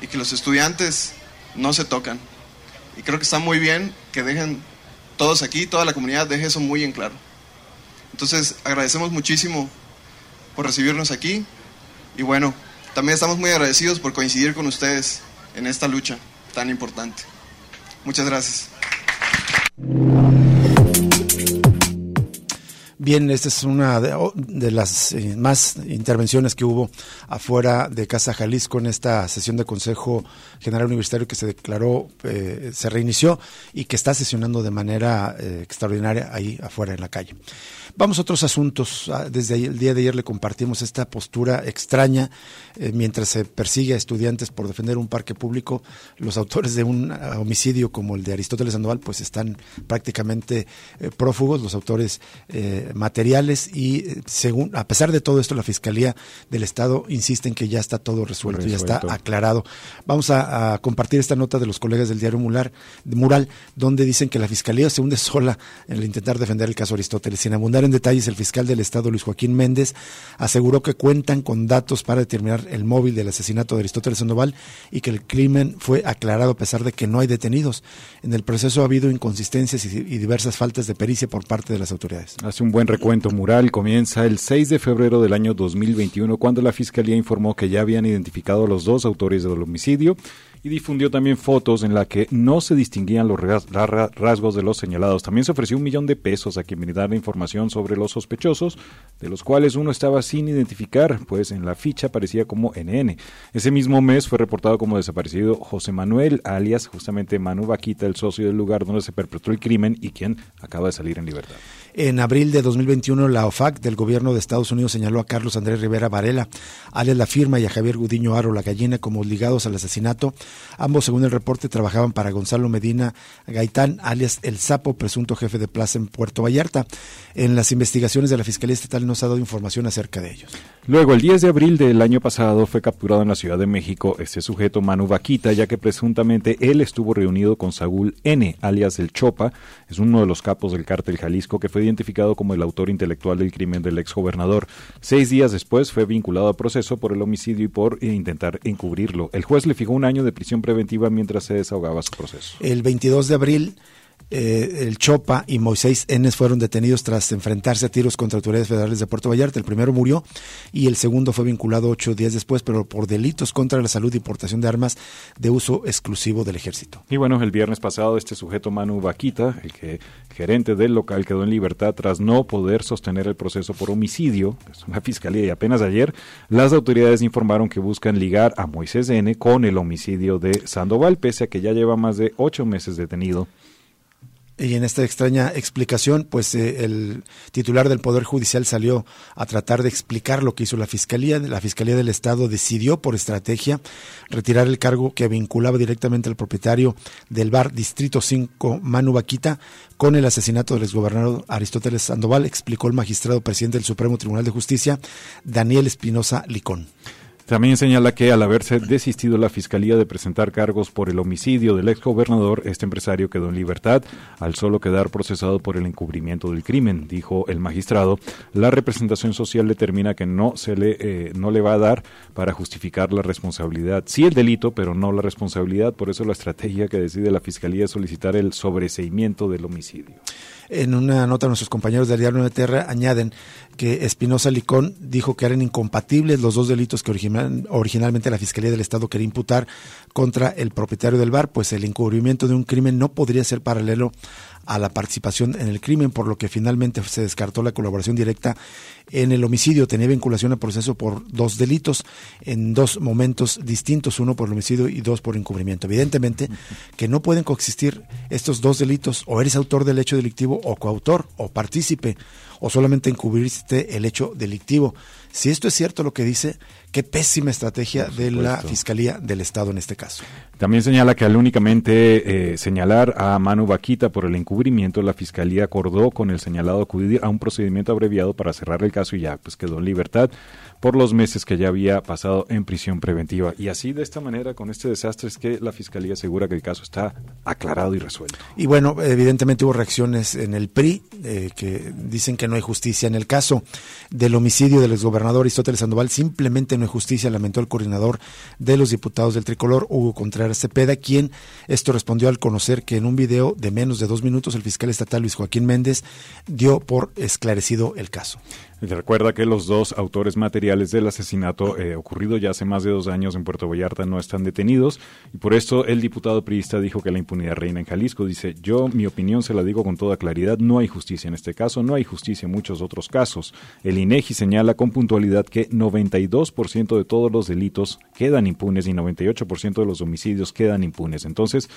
y que los estudiantes no se tocan. Y creo que está muy bien que dejen todos aquí, toda la comunidad, deje eso muy en claro. Entonces, agradecemos muchísimo por recibirnos aquí y bueno, también estamos muy agradecidos por coincidir con ustedes en esta lucha tan importante. Muchas gracias. Bien, esta es una de, las eh, más intervenciones que hubo afuera de Casa Jalisco en esta sesión de Consejo General Universitario que se declaró, eh, se reinició y que está sesionando de manera eh, extraordinaria ahí afuera en la calle. Vamos a otros asuntos. Ah, desde el día de ayer le compartimos esta postura extraña eh, mientras se persigue a estudiantes por defender un parque público. Los autores de un ah, homicidio como el de Aristóteles Sandoval pues están prácticamente prófugos, los autores materiales y según a pesar de todo esto la Fiscalía del Estado insiste en que ya está todo resuelto, ya está aclarado. Vamos a, a, compartir esta nota de los colegas del diario Mural, Mural donde dicen que la Fiscalía se hunde sola en el intentar defender el caso Aristóteles sin abundar en detalles, el fiscal del Estado, Luis Joaquín Méndez, aseguró que cuentan con datos para determinar el móvil del asesinato de Aristóteles Sandoval y que el crimen fue aclarado a pesar de que no hay detenidos. En el proceso ha habido inconsistencias y, diversas faltas de pericia por parte de las autoridades. Hace un buen recuento mural. Comienza el 6 de febrero del año 2021, cuando la Fiscalía informó que ya habían identificado a los dos autores del homicidio y difundió también fotos en la que no se distinguían los rasgos de los señalados. También se ofreció un millón de pesos a quien brindara información sobre los sospechosos, de los cuales uno estaba sin identificar, pues en la ficha aparecía como NN. Ese mismo mes fue reportado como desaparecido José Manuel, alias justamente Manu Vaquita, el socio del lugar donde se perpetró el crimen y quien acaba de salir en libertad. En abril de 2021, la OFAC del gobierno de Estados Unidos señaló a Carlos Andrés Rivera Varela, alias La Firma, y a Javier Gudiño Aro La Gallina como ligados al asesinato. Ambos, según el reporte, trabajaban para Gonzalo Medina Gaitán, alias El Sapo, presunto jefe de plaza en Puerto Vallarta. En las investigaciones de la Fiscalía Estatal no se ha dado información acerca de ellos. Luego, el 10 de abril del año pasado, fue capturado en la Ciudad de México este sujeto Manu Vaquita, ya que presuntamente él estuvo reunido con Saúl N., alias El Chopa, es uno de los capos del cártel Jalisco que fue identificado como el autor intelectual del crimen del exgobernador. Seis días después fue vinculado a proceso por el homicidio y por intentar encubrirlo. El juez le fijó un año de prisión preventiva mientras se desahogaba su proceso. El 22 de abril eh, el Chopa y Moisés Enes fueron detenidos tras enfrentarse a tiros contra autoridades federales de Puerto Vallarta. El primero murió y el segundo fue vinculado ocho días después, pero por delitos contra la salud y portación de armas de uso exclusivo del ejército. Y bueno, el viernes pasado este sujeto Manu Vaquita, el que gerente del local, quedó en libertad tras no poder sostener el proceso por homicidio. Es una fiscalía y apenas ayer las autoridades informaron que buscan ligar a Moisés N con el homicidio de Sandoval, pese a que ya lleva más de ocho meses detenido y en esta extraña explicación, pues eh, el titular del Poder Judicial salió a tratar de explicar lo que hizo la Fiscalía. La Fiscalía del Estado decidió por estrategia retirar el cargo que vinculaba directamente al propietario del bar Distrito 5, Manu Vaquita, con el asesinato del exgobernador Aristóteles Sandoval, explicó el magistrado presidente del Supremo Tribunal de Justicia, Daniel Espinosa Licón. También señala que al haberse desistido la Fiscalía de presentar cargos por el homicidio del exgobernador, este empresario quedó en libertad al solo quedar procesado por el encubrimiento del crimen, dijo el magistrado. La representación social determina que no se le eh, no le va a dar para justificar la responsabilidad, sí el delito, pero no la responsabilidad. Por eso la estrategia que decide la Fiscalía es solicitar el sobreseimiento del homicidio. En una nota, nuestros compañeros del diario de Terra añaden que Espinosa Licón dijo que eran incompatibles los dos delitos que originalmente la Fiscalía del Estado quería imputar contra el propietario del bar, pues el encubrimiento de un crimen no podría ser paralelo a la participación en el crimen, por lo que finalmente se descartó la colaboración directa en el homicidio. Tenía vinculación al proceso por dos delitos en dos momentos distintos, uno por el homicidio y dos por encubrimiento. Evidentemente que no pueden coexistir estos dos delitos, o eres autor del hecho delictivo o coautor o partícipe, o solamente encubriste el hecho delictivo Si esto es cierto lo que dice, qué pésima estrategia de la Fiscalía del Estado en este caso. También señala que al únicamente eh, señalar a Manu Vaquita por el encubrimiento, la Fiscalía acordó con el señalado acudir a un procedimiento abreviado para cerrar el caso y ya pues quedó en libertad por los meses que ya había pasado en prisión preventiva. Y así de esta manera, con este desastre, es que la Fiscalía asegura que el caso está aclarado y resuelto. Y bueno, evidentemente hubo reacciones en el PRI eh, que dicen que no hay justicia. En el caso del homicidio del exgobernador Aristóteles Sandoval, simplemente no hay justicia, lamentó el coordinador de los diputados del tricolor, Hugo Contreras Cepeda, quien esto respondió al conocer que en un video de menos de dos minutos el fiscal estatal Luis Joaquín Méndez dio por esclarecido el caso. Recuerda que los dos autores materiales del asesinato eh, ocurrido ya hace más de dos años en Puerto Vallarta no están detenidos y por esto el diputado priista dijo que la impunidad reina en Jalisco. Dice, yo mi opinión se la digo con toda claridad, no hay justicia en este caso, no hay justicia en muchos otros casos. El INEGI señala con puntualidad que 92% de todos los delitos quedan impunes y 98% de los homicidios quedan impunes. Entonces,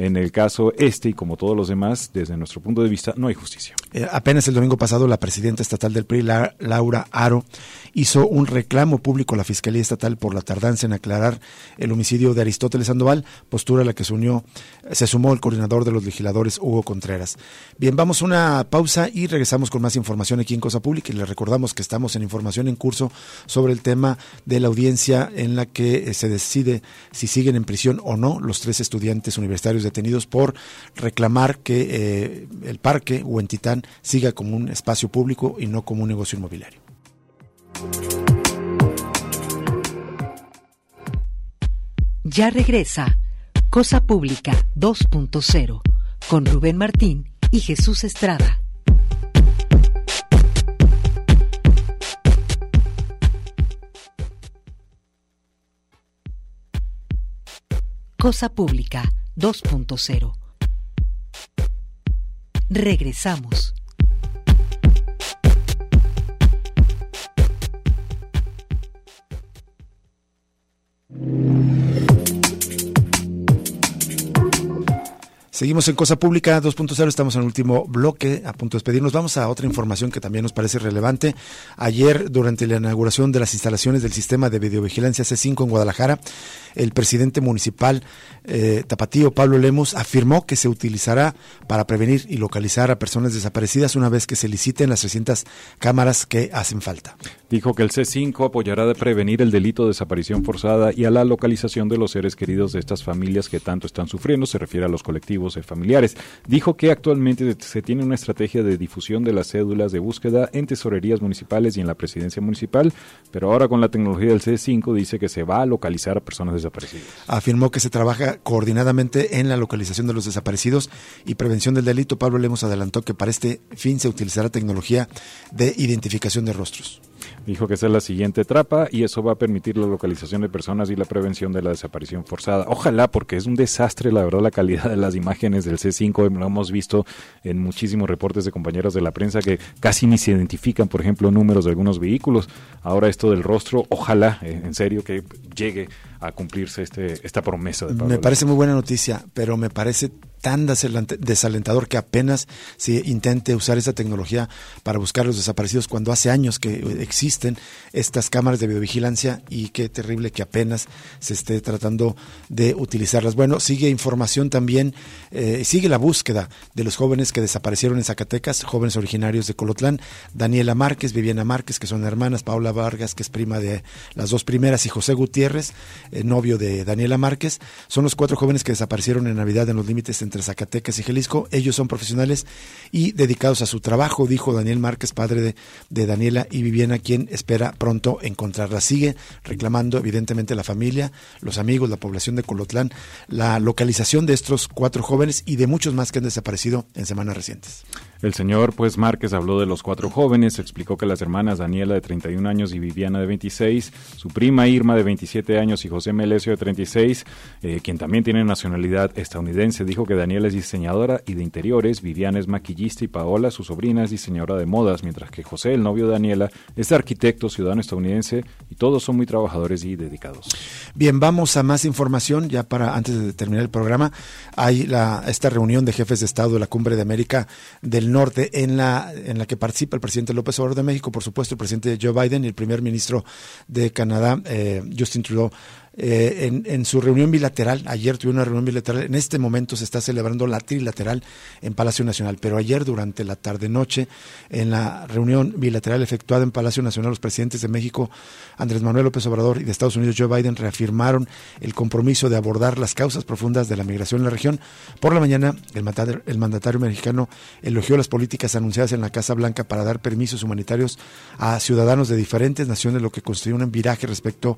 en el caso este y como todos los demás, desde nuestro punto de vista, no hay justicia. Eh, apenas el domingo pasado, la presidenta estatal del PRI, Laura Aro, hizo un reclamo público a la Fiscalía Estatal por la tardanza en aclarar el homicidio de Aristóteles Sandoval, postura a la que se unió, se sumó el coordinador de los legisladores, Hugo Contreras. Bien, vamos a una pausa y regresamos con más información aquí en Cosa Pública y les recordamos que estamos en información en curso sobre el tema de la audiencia en la que eh, se decide si siguen en prisión o no los tres estudiantes universitarios detenidos por reclamar que eh, el parque Huentitán siga como un espacio público y no como un negocio inmobiliario. Ya regresa Cosa Pública 2.0 con Rubén Martín y Jesús Estrada. Cosa Pública 2.0. Regresamos. Seguimos en Cosa Pública 2.0, estamos en el último bloque, a punto de despedirnos. Vamos a otra información que también nos parece relevante. Ayer, durante la inauguración de las instalaciones del sistema de videovigilancia C5 en Guadalajara, el presidente municipal eh, Tapatío, Pablo Lemos, afirmó que se utilizará para prevenir y localizar a personas desaparecidas una vez que se liciten las 300 cámaras que hacen falta. Dijo que el C5 apoyará de prevenir el delito de desaparición forzada y a la localización de los seres queridos de estas familias que tanto están sufriendo, se refiere a los colectivos de familiares. Dijo que actualmente se tiene una estrategia de difusión de las cédulas de búsqueda en tesorerías municipales y en la presidencia municipal, pero ahora con la tecnología del C5 dice que se va a localizar a personas desaparecidas. Afirmó que se trabaja coordinadamente en la localización de los desaparecidos y prevención del delito. Pablo Lemos adelantó que para este fin se utilizará tecnología de identificación de rostros. Dijo que esa es la siguiente trapa y eso va a permitir la localización de personas y la prevención de la desaparición forzada. Ojalá, porque es un desastre, la verdad, la calidad de las imágenes del C5. Lo hemos visto en muchísimos reportes de compañeros de la prensa que casi ni se identifican, por ejemplo, números de algunos vehículos. Ahora esto del rostro, ojalá, eh, en serio, que llegue a cumplirse este, esta promesa de Me parece muy buena noticia, pero me parece tan desalentador que apenas se intente usar esa tecnología para buscar a los desaparecidos cuando hace años que existen estas cámaras de videovigilancia y qué terrible que apenas se esté tratando de utilizarlas. Bueno, sigue información también, eh, sigue la búsqueda de los jóvenes que desaparecieron en Zacatecas, jóvenes originarios de Colotlán, Daniela Márquez, Viviana Márquez, que son hermanas, Paula Vargas, que es prima de las dos primeras, y José Gutiérrez, eh, novio de Daniela Márquez, son los cuatro jóvenes que desaparecieron en Navidad en los límites entre Zacatecas y Jalisco. Ellos son profesionales y dedicados a su trabajo, dijo Daniel Márquez, padre de, de Daniela y Viviana, quien espera pronto encontrarla. Sigue reclamando, evidentemente, la familia, los amigos, la población de Colotlán, la localización de estos cuatro jóvenes y de muchos más que han desaparecido en semanas recientes. El señor pues Márquez habló de los cuatro jóvenes, explicó que las hermanas Daniela de 31 años y Viviana de 26, su prima Irma de 27 años y José Melesio de 36, eh, quien también tiene nacionalidad estadounidense, dijo que Daniela es diseñadora y de interiores, Viviana es maquillista y Paola, su sobrina, es diseñadora de modas, mientras que José, el novio de Daniela, es arquitecto, ciudadano estadounidense y todos son muy trabajadores y dedicados. Bien, vamos a más información ya para antes de terminar el programa. Hay la, esta reunión de jefes de Estado de la Cumbre de América del Norte, en la, en la que participa el presidente López Obrador de México, por supuesto, el presidente Joe Biden y el primer ministro de Canadá, eh, Justin Trudeau. Eh, en, su reunión bilateral, ayer tuve una reunión bilateral, en este momento se está celebrando la trilateral en Palacio Nacional, pero ayer durante la tarde-noche, en la reunión bilateral efectuada en Palacio Nacional, los presidentes de México, Andrés Manuel López Obrador, y de Estados Unidos, Joe Biden, reafirmaron el compromiso de abordar las causas profundas de la migración en la región. Por la mañana, el mandatario, el mandatario mexicano elogió las políticas anunciadas en la Casa Blanca para dar permisos humanitarios a ciudadanos de diferentes naciones, lo que constituye un viraje respecto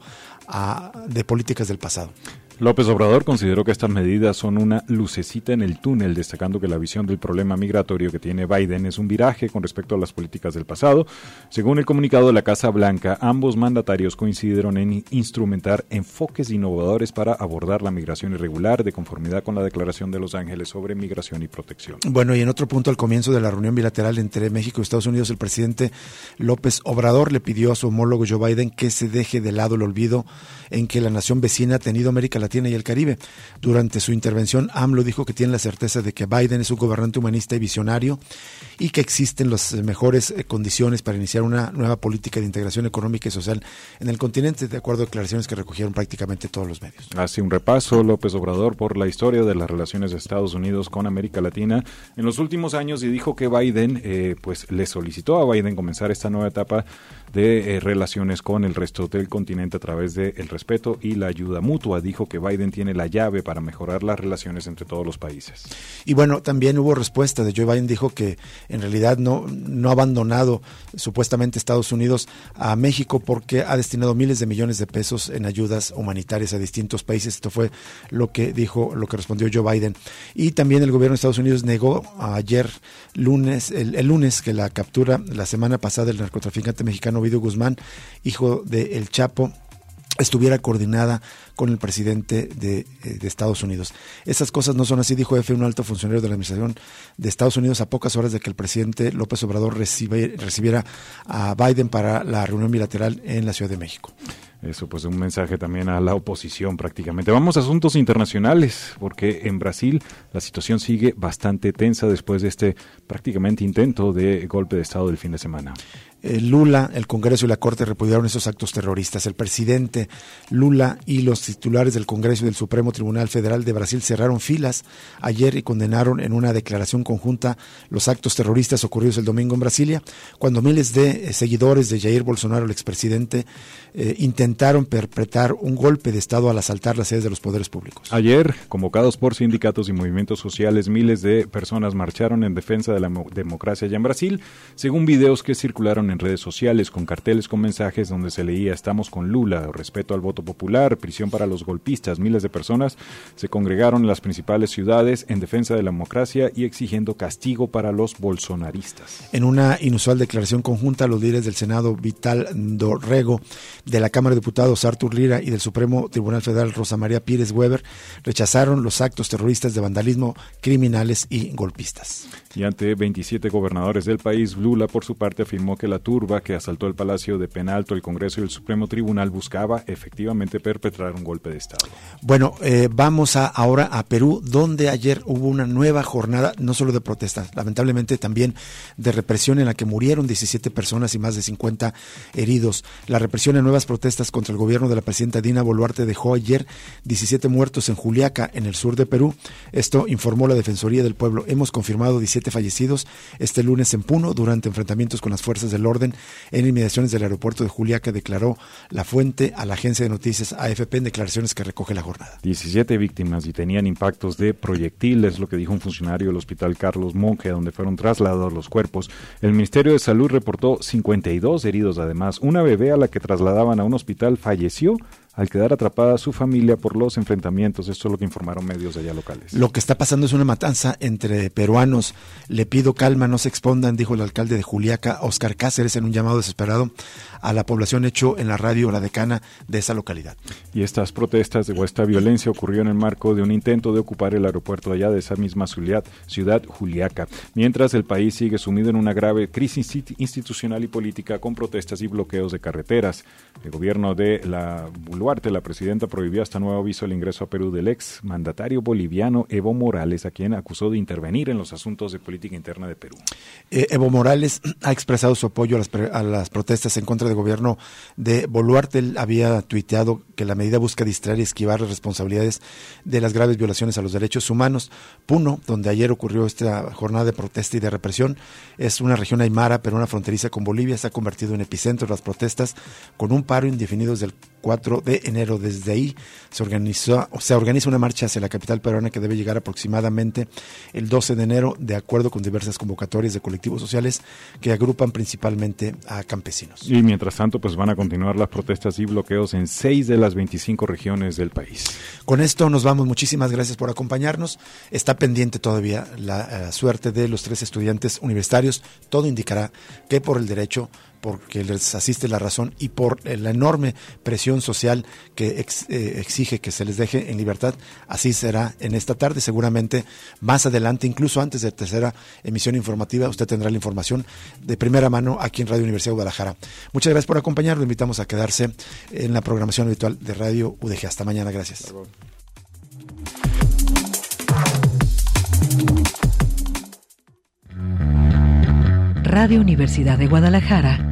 de políticas del pasado. López Obrador consideró que estas medidas son una lucecita en el túnel, destacando que la visión del problema migratorio que tiene Biden es un viraje con respecto a las políticas del pasado. Según el comunicado de la Casa Blanca, ambos mandatarios coincidieron en instrumentar enfoques innovadores para abordar la migración irregular de conformidad con la Declaración de Los Ángeles sobre migración y protección. Bueno, y en otro punto, al comienzo de la reunión bilateral entre México y Estados Unidos, el presidente López Obrador le pidió a su homólogo Joe Biden que se deje de lado el olvido en que la nación vecina ha tenido América Latina y el Caribe. Durante su intervención, AMLO dijo que tiene la certeza de que Biden es un gobernante humanista y visionario y que existen las mejores eh, condiciones para iniciar una nueva política de integración económica y social en el continente, de acuerdo a declaraciones que recogieron prácticamente todos los medios. Hace un repaso López Obrador por la historia de las relaciones de Estados Unidos con América Latina en los últimos años y dijo que Biden, eh, pues le solicitó a Biden comenzar esta nueva etapa de eh, relaciones con el resto del continente a través del respeto y la ayuda mutua. Dijo que Biden tiene la llave para mejorar las relaciones entre todos los países. Y bueno, también hubo respuesta de Joe Biden, dijo que en realidad no, no ha abandonado supuestamente Estados Unidos a México porque ha destinado miles de millones de pesos en ayudas humanitarias a distintos países. Esto fue lo que dijo, lo que respondió Joe Biden. Y también el gobierno de Estados Unidos negó ayer lunes, el lunes, que la captura la semana pasada del narcotraficante mexicano Ovidio Guzmán, hijo de El Chapo, estuviera coordinada con el presidente de, eh, de, Estados Unidos. Esas cosas no son así, dijo F, un alto funcionario de la Administración de Estados Unidos a pocas horas de que el presidente López Obrador recibiera a Biden para la reunión bilateral en la Ciudad de México. Eso, pues un mensaje también a la oposición prácticamente. Vamos a asuntos internacionales, porque en Brasil la situación sigue bastante tensa después de este prácticamente intento de golpe de Estado del fin de semana. Eh, Lula, el Congreso y la Corte repudiaron esos actos terroristas. El presidente Lula y los titulares del Congreso y del Supremo Tribunal Federal de Brasil cerraron filas ayer y condenaron en una declaración conjunta los actos terroristas ocurridos el domingo en Brasilia, cuando miles de eh, seguidores de Jair Bolsonaro, el expresidente, eh, intentaron perpetrar un golpe de Estado al asaltar las sedes de los poderes públicos. Ayer, convocados por sindicatos y movimientos sociales, miles de personas marcharon en defensa de la democracia allá en Brasil, según videos que circularon en redes sociales con carteles con mensajes donde se leía estamos con Lula, respeto al voto popular, prisión para los golpistas. Miles de personas se congregaron en las principales ciudades en defensa de la democracia y exigiendo castigo para los bolsonaristas. En una inusual declaración conjunta, los líderes del Senado Vital Dorrego, de la Cámara de Diputados Artur Lira y del Supremo Tribunal Federal Rosa María Pírez Weber rechazaron los actos terroristas de vandalismo, criminales y golpistas. Y ante 27 gobernadores del país, Lula por su parte afirmó que la turba que asaltó el Palacio de Penalto, el Congreso y el Supremo Tribunal buscaba efectivamente perpetrar un golpe de Estado. Bueno, eh, vamos ahora a Perú, donde ayer hubo una nueva jornada, no solo de protestas, lamentablemente también de represión en la que murieron 17 personas y más de 50 heridos. La represión en nuevas protestas contra el gobierno de la presidenta Dina Boluarte dejó ayer 17 muertos en Juliaca, en el sur de Perú. Esto informó la Defensoría del Pueblo. Hemos confirmado 17 fallecidos este lunes en Puno durante enfrentamientos con las fuerzas del orden en inmediaciones del aeropuerto de Juliaca, declaró la fuente a la agencia de noticias AFP en declaraciones que recoge la jornada. 17 víctimas y tenían impactos de proyectiles, lo que dijo un funcionario del Hospital Carlos Monge, donde fueron trasladados los cuerpos. El Ministerio de Salud reportó 52 heridos además. Una bebé a la que trasladaban a un hospital falleció al quedar atrapada su familia por los enfrentamientos. Esto es lo que informaron medios de allá locales. Lo que está pasando es una matanza entre peruanos. Le pido calma, no se expondan, dijo el alcalde de Juliaca, Oscar Cáceres, en un llamado desesperado a la población hecho en la radio La Decana de esa localidad. Y estas protestas o esta violencia ocurrió en el marco de un intento de ocupar el aeropuerto allá de esa misma ciudad, ciudad Juliaca, mientras el país sigue sumido en una grave crisis institucional y política con protestas y bloqueos de carreteras. El gobierno de la Boluarte, la presidenta prohibió hasta nuevo aviso el ingreso a Perú del ex mandatario boliviano Evo Morales, a quien acusó de intervenir en los asuntos de política interna de Perú. Eh, Evo Morales ha expresado su apoyo a las, a las, protestas en contra del gobierno de Boluarte. Él había tuiteado que la medida busca distraer y esquivar las responsabilidades de las graves violaciones a los derechos humanos. Puno, donde ayer ocurrió esta jornada de protesta y de represión, es una región aymara, pero una fronteriza con Bolivia, se ha convertido en epicentro de las protestas con un paro indefinido desde el 4 de enero. Desde ahí se, organizó, se organiza una marcha hacia la capital peruana que debe llegar aproximadamente el 12 de enero, de acuerdo con diversas convocatorias de colectivos sociales que agrupan principalmente a campesinos. Y mientras tanto, pues van a continuar las protestas y bloqueos en seis de las 25 regiones del país. Con esto nos vamos. Muchísimas gracias por acompañarnos. Está pendiente todavía la uh, suerte de los tres estudiantes universitarios. Todo indicará que por el derecho porque les asiste la razón y por la enorme presión social que ex, eh, exige que se les deje en libertad. Así será en esta tarde, seguramente más adelante, incluso antes de la tercera emisión informativa, usted tendrá la información de primera mano aquí en Radio Universidad de Guadalajara. Muchas gracias por acompañarnos, lo invitamos a quedarse en la programación habitual de Radio UDG. Hasta mañana, gracias. Radio Universidad de Guadalajara